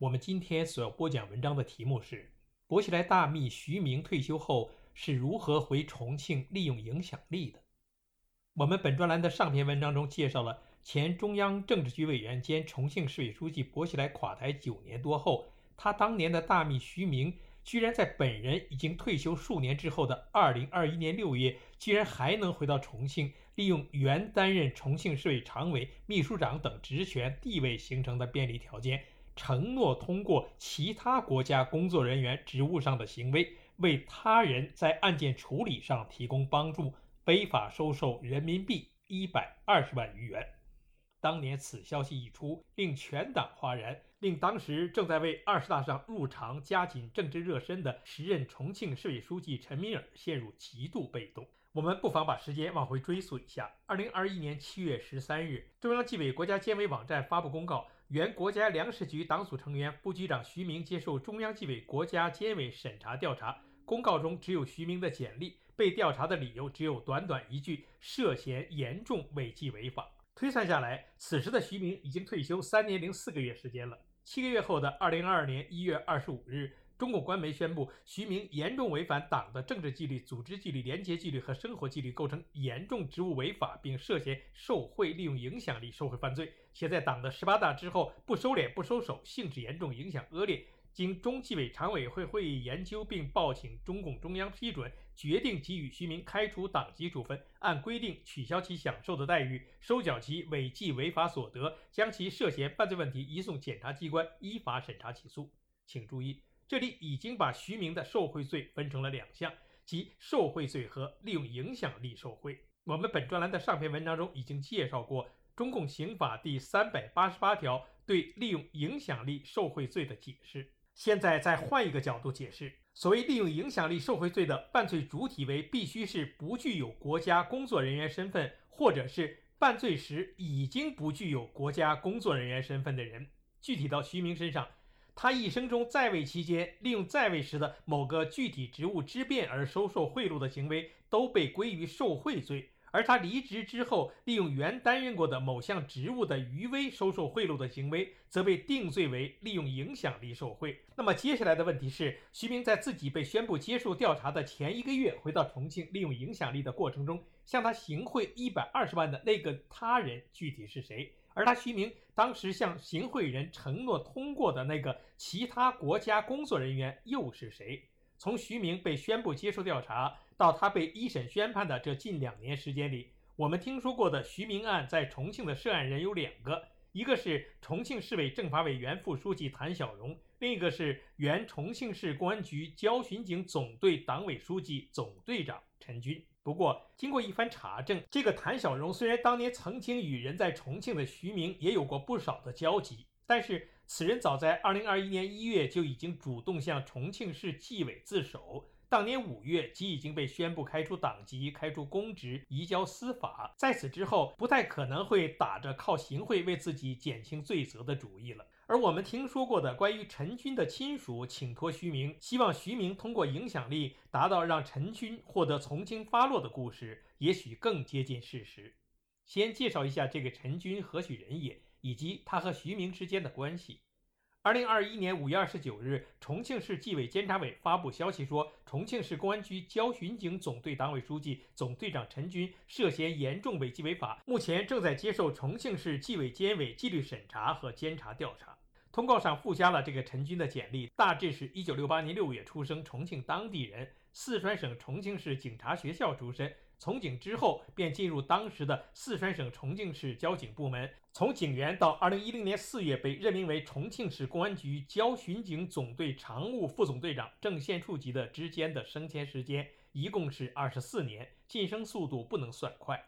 我们今天所要播讲文章的题目是：薄熙来大秘徐明退休后是如何回重庆利用影响力的？我们本专栏的上篇文章中介绍了前中央政治局委员兼重庆市委书记薄熙来垮台九年多后，他当年的大秘徐明居然在本人已经退休数年之后的二零二一年六月，居然还能回到重庆，利用原担任重庆市委常委、秘书长等职权地位形成的便利条件。承诺通过其他国家工作人员职务上的行为，为他人在案件处理上提供帮助，非法收受人民币一百二十万余元。当年此消息一出，令全党哗然，令当时正在为二十大上入场加紧政治热身的时任重庆市委书记陈敏尔陷入极度被动。我们不妨把时间往回追溯一下：二零二一年七月十三日，中央纪委国家监委网站发布公告。原国家粮食局党组成员、副局长徐明接受中央纪委国家监委审查调查。公告中只有徐明的简历，被调查的理由只有短短一句：涉嫌严重违纪违法。推算下来，此时的徐明已经退休三年零四个月时间了。七个月后的二零二二年一月二十五日。中共官媒宣布，徐明严重违反党的政治纪律、组织纪律、廉洁纪律和生活纪律，构成严重职务违法，并涉嫌受贿、利用影响力受贿犯罪，且在党的十八大之后不收敛、不收手，性质严重、影响恶劣。经中纪委常委会会议研究，并报请中共中央批准，决定给予徐明开除党籍处分，按规定取消其享受的待遇，收缴其违纪违法所得，将其涉嫌犯罪问题移送检察机关依法审查起诉。请注意。这里已经把徐明的受贿罪分成了两项，即受贿罪和利用影响力受贿。我们本专栏的上篇文章中已经介绍过中共刑法第三百八十八条对利用影响力受贿罪的解释。现在再换一个角度解释，所谓利用影响力受贿罪的犯罪主体为必须是不具有国家工作人员身份，或者是犯罪时已经不具有国家工作人员身份的人。具体到徐明身上。他一生中在位期间，利用在位时的某个具体职务之便而收受贿赂的行为，都被归于受贿罪；而他离职之后，利用原担任过的某项职务的余威收受贿赂的行为，则被定罪为利用影响力受贿。那么接下来的问题是，徐明在自己被宣布接受调查的前一个月，回到重庆利用影响力的过程中，向他行贿一百二十万的那个他人具体是谁？而他徐明当时向行贿人承诺通过的那个其他国家工作人员又是谁？从徐明被宣布接受调查到他被一审宣判的这近两年时间里，我们听说过的徐明案在重庆的涉案人有两个，一个是重庆市委政法委原副书记谭小荣，另一个是原重庆市公安局交巡警总队党委书记、总队长陈军。不过，经过一番查证，这个谭小荣虽然当年曾经与人在重庆的徐明也有过不少的交集，但是此人早在2021年1月就已经主动向重庆市纪委自首，当年5月即已经被宣布开除党籍、开除公职、移交司法，在此之后不太可能会打着靠行贿为自己减轻罪责的主意了。而我们听说过的关于陈军的亲属请托徐明，希望徐明通过影响力达到让陈军获得从轻发落的故事，也许更接近事实。先介绍一下这个陈军何许人也，以及他和徐明之间的关系。二零二一年五月二十九日，重庆市纪委监察委发布消息说，重庆市公安局交巡警总队党委书记、总队长陈军涉嫌严重违纪违法，目前正在接受重庆市纪委监委纪律审查和监察调查。通告上附加了这个陈军的简历，大致是一九六八年六月出生，重庆当地人，四川省重庆市警察学校出身。从警之后，便进入当时的四川省重庆市交警部门。从警员到二零一零年四月被任命为重庆市公安局交巡警总队常务副总队长、正县处级的之间的升迁时间一共是二十四年，晋升速度不能算快。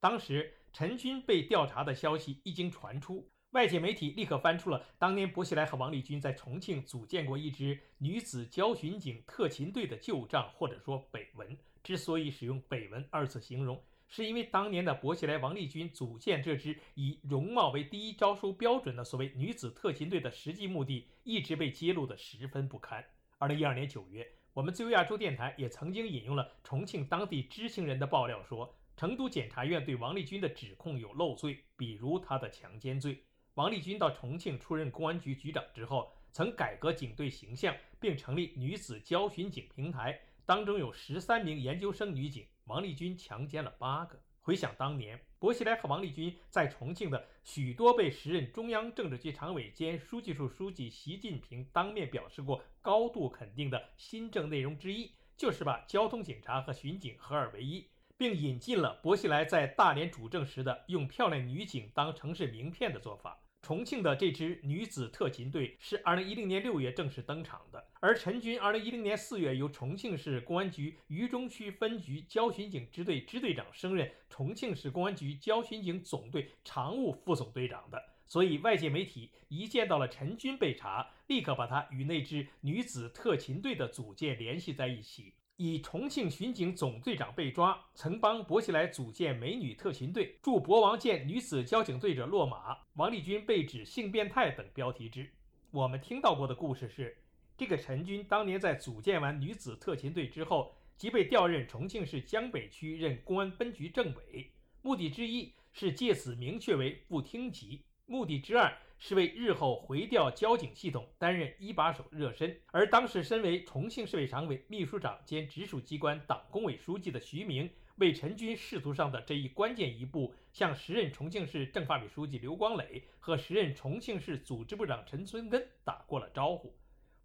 当时陈军被调查的消息一经传出，外界媒体立刻翻出了当年薄熙来和王立军在重庆组建过一支女子交巡警特勤队的旧账，或者说绯闻。之所以使用“绯闻”二字形容，是因为当年的薄熙来、王立军组建这支以容貌为第一招收标准的所谓女子特勤队的实际目的，一直被揭露得十分不堪。二零一二年九月，我们自由亚洲电台也曾经引用了重庆当地知情人的爆料说，成都检察院对王立军的指控有漏罪，比如他的强奸罪。王立军到重庆出任公安局局长之后，曾改革警队形象，并成立女子交巡警平台，当中有十三名研究生女警，王立军强奸了八个。回想当年，薄熙来和王立军在重庆的许多被时任中央政治局常委兼书记处书记习近平当面表示过高度肯定的新政内容之一，就是把交通警察和巡警合二为一。并引进了薄熙来在大连主政时的用漂亮女警当城市名片的做法。重庆的这支女子特勤队是2010年6月正式登场的，而陈军2010年4月由重庆市公安局渝中区分局交巡警支队支队长升任重庆市公安局交巡警总队常务副总队长的。所以，外界媒体一见到了陈军被查，立刻把他与那支女子特勤队的组建联系在一起。以重庆巡警总队长被抓，曾帮薄熙来组建美女特勤队，助博王建女子交警队者落马，王立军被指性变态等标题之。我们听到过的故事是，这个陈军当年在组建完女子特勤队之后，即被调任重庆市江北区任公安分局政委，目的之一是借此明确为副厅级，目的之二。是为日后回调交警系统担任一把手热身，而当时身为重庆市委常委、秘书长兼直属机关党工委书记的徐明，为陈军仕途上的这一关键一步，向时任重庆市政法委书记刘光磊和时任重庆市组织部长陈存根打过了招呼。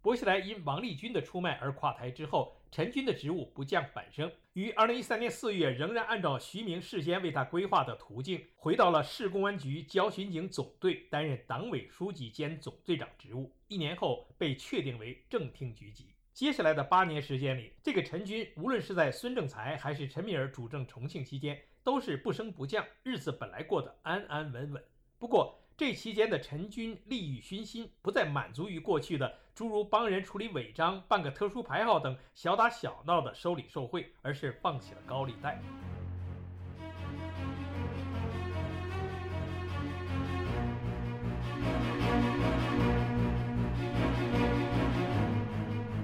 薄熙来因王立军的出卖而垮台之后，陈军的职务不降反升，于二零一三年四月仍然按照徐明事先为他规划的途径，回到了市公安局交巡警总队，担任党委书记兼总队长职务。一年后被确定为正厅局级。接下来的八年时间里，这个陈军无论是在孙政才还是陈敏尔主政重庆期间，都是不升不降，日子本来过得安安稳稳。不过，这期间的陈军利欲熏心，不再满足于过去的诸如帮人处理违章、办个特殊牌号等小打小闹的收礼受贿，而是放起了高利贷。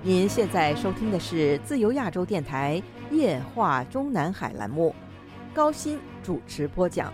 您现在收听的是自由亚洲电台夜话中南海栏目，高鑫主持播讲。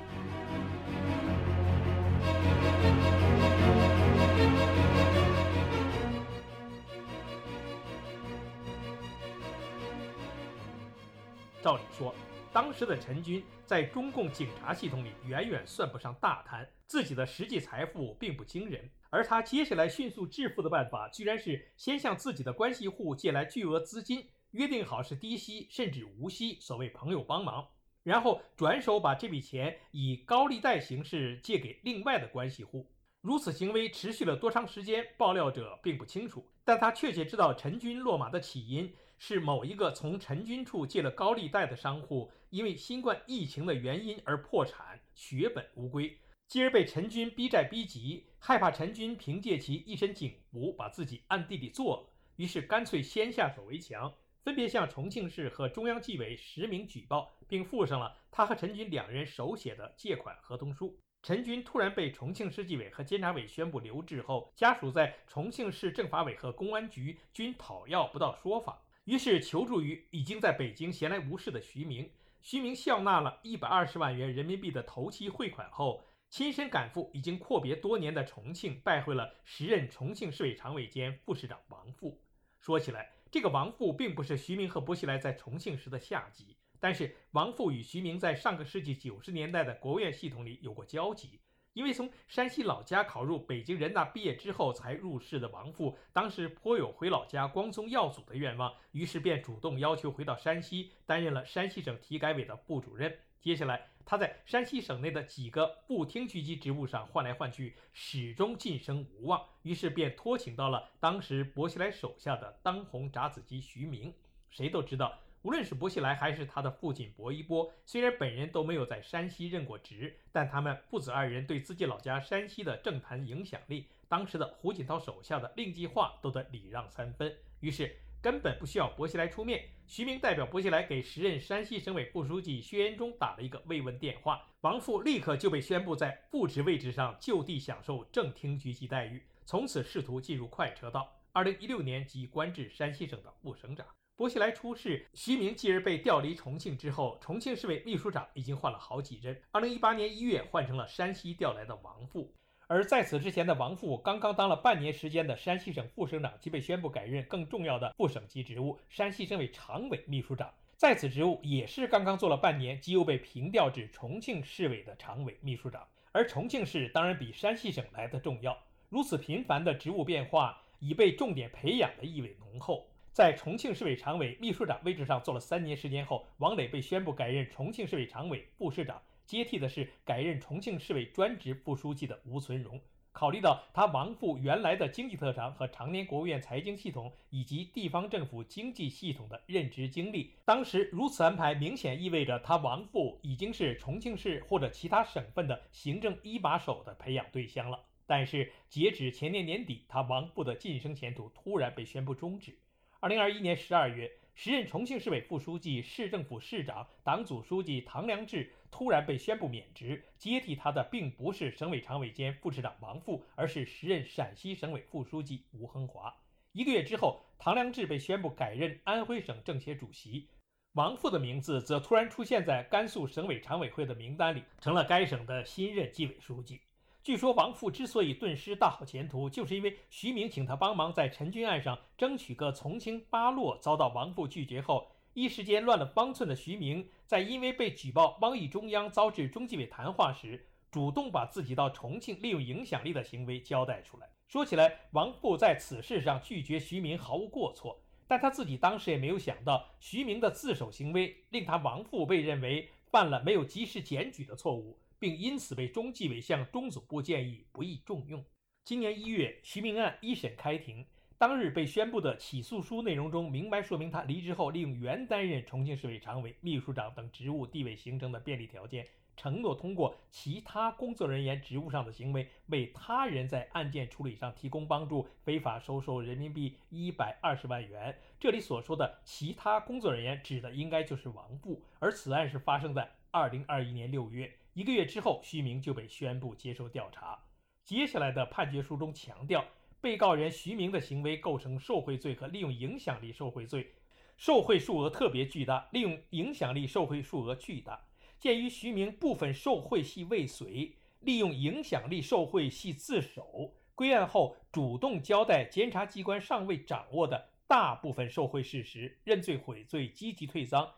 照理说，当时的陈军在中共警察系统里远远算不上大贪，自己的实际财富并不惊人。而他接下来迅速致富的办法，居然是先向自己的关系户借来巨额资金，约定好是低息甚至无息，所谓朋友帮忙，然后转手把这笔钱以高利贷形式借给另外的关系户。如此行为持续了多长时间，爆料者并不清楚，但他确切知道陈军落马的起因。是某一个从陈军处借了高利贷的商户，因为新冠疫情的原因而破产，血本无归，继而被陈军逼债逼急，害怕陈军凭借其一身警服把自己暗地里做了，于是干脆先下手为强，分别向重庆市和中央纪委实名举报，并附上了他和陈军两人手写的借款合同书。陈军突然被重庆市纪委和监察委宣布留置后，家属在重庆市政法委和公安局均讨要不到说法。于是求助于已经在北京闲来无事的徐明，徐明笑纳了一百二十万元人民币的头期汇款后，亲身赶赴已经阔别多年的重庆，拜会了时任重庆市委常委兼副市长王富。说起来，这个王富并不是徐明和薄熙来在重庆时的下级，但是王富与徐明在上个世纪九十年代的国务院系统里有过交集。因为从山西老家考入北京人大毕业之后才入仕的王富，当时颇有回老家光宗耀祖的愿望，于是便主动要求回到山西，担任了山西省体改委的部主任。接下来，他在山西省内的几个副厅局级职务上换来换去，始终晋升无望，于是便托请到了当时薄熙来手下的当红炸子鸡徐明。谁都知道。无论是薄熙来还是他的父亲薄一波，虽然本人都没有在山西任过职，但他们父子二人对自己老家山西的政坛影响力，当时的胡锦涛手下的令计划都得礼让三分。于是根本不需要薄熙来出面，徐明代表薄熙来给时任山西省委副书记薛延忠打了一个慰问电话，王富立刻就被宣布在副职位置上就地享受正厅局级待遇，从此仕途进入快车道。二零一六年即官至山西省的副省长。薄熙来出事，徐明继而被调离重庆之后，重庆市委秘书长已经换了好几任。二零一八年一月，换成了山西调来的王富，而在此之前的王富刚刚当了半年时间的山西省副省长，即被宣布改任更重要的副省级职务——山西省委常委秘书长。在此职务也是刚刚做了半年，即又被平调至重庆市委的常委秘书长。而重庆市当然比山西省来的重要，如此频繁的职务变化，已被重点培养的意味浓厚。在重庆市委常委、秘书长位置上做了三年时间后，王磊被宣布改任重庆市委常委、副市长，接替的是改任重庆市委专职副书记的吴存荣。考虑到他王父原来的经济特长和常年国务院财经系统以及地方政府经济系统的任职经历，当时如此安排明显意味着他王父已经是重庆市或者其他省份的行政一把手的培养对象了。但是截止前年年底，他王父的晋升前途突然被宣布终止。二零二一年十二月，时任重庆市委副书记、市政府市长、党组书记唐良智突然被宣布免职，接替他的并不是省委常委兼副市长王富，而是时任陕西省委副书记吴亨华。一个月之后，唐良智被宣布改任安徽省政协主席，王富的名字则突然出现在甘肃省委常委会的名单里，成了该省的新任纪委书记。据说王富之所以顿失大好前途，就是因为徐明请他帮忙在陈军案上争取个从轻八落，遭到王富拒绝后，一时间乱了方寸的徐明，在因为被举报汪议中央遭致中纪委谈话时，主动把自己到重庆利用影响力的行为交代出来。说起来，王富在此事上拒绝徐明毫无过错，但他自己当时也没有想到，徐明的自首行为令他王富被认为犯了没有及时检举的错误。并因此被中纪委向中组部建议不宜重用。今年一月，徐明案一审开庭，当日被宣布的起诉书内容中明白说明，他离职后利用原担任重庆市委常委、秘书长等职务地位形成的便利条件，承诺通过其他工作人员职务上的行为，为他人在案件处理上提供帮助，非法收受人民币一百二十万元。这里所说的其他工作人员，指的应该就是王布。而此案是发生在二零二一年六月。一个月之后，徐明就被宣布接受调查。接下来的判决书中强调，被告人徐明的行为构成受贿罪和利用影响力受贿罪，受贿数额特别巨大，利用影响力受贿数额巨大。鉴于徐明部分受贿系未遂，利用影响力受贿系自首，归案后主动交代监察机关尚未掌握的大部分受贿事实，认罪悔罪，积极退赃，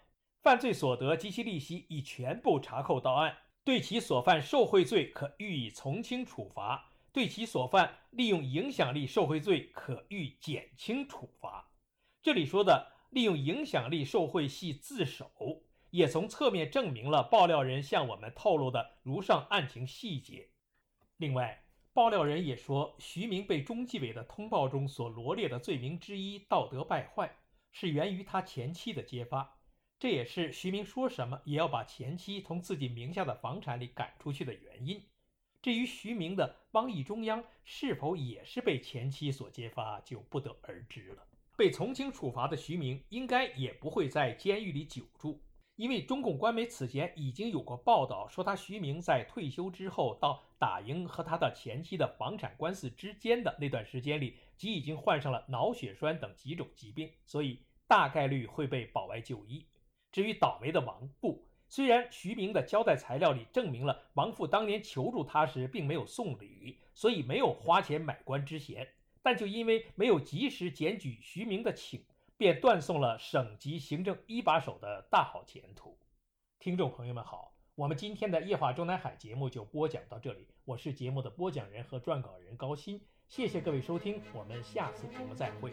犯罪所得及其利息已全部查扣到案。对其所犯受贿罪可予以从轻处罚，对其所犯利用影响力受贿罪可予减轻处罚。这里说的利用影响力受贿系自首，也从侧面证明了爆料人向我们透露的如上案情细节。另外，爆料人也说，徐明被中纪委的通报中所罗列的罪名之一“道德败坏”，是源于他前妻的揭发。这也是徐明说什么也要把前妻从自己名下的房产里赶出去的原因。至于徐明的汪议中央是否也是被前妻所揭发，就不得而知了。被从轻处罚的徐明应该也不会在监狱里久住，因为中共官媒此前已经有过报道说，他徐明在退休之后到打赢和他的前妻的房产官司之间的那段时间里，即已经患上了脑血栓等几种疾病，所以大概率会被保外就医。至于倒霉的王富，虽然徐明的交代材料里证明了王富当年求助他时并没有送礼，所以没有花钱买官之嫌，但就因为没有及时检举徐明的请，便断送了省级行政一把手的大好前途。听众朋友们好，我们今天的夜话中南海节目就播讲到这里，我是节目的播讲人和撰稿人高鑫，谢谢各位收听，我们下次节目再会。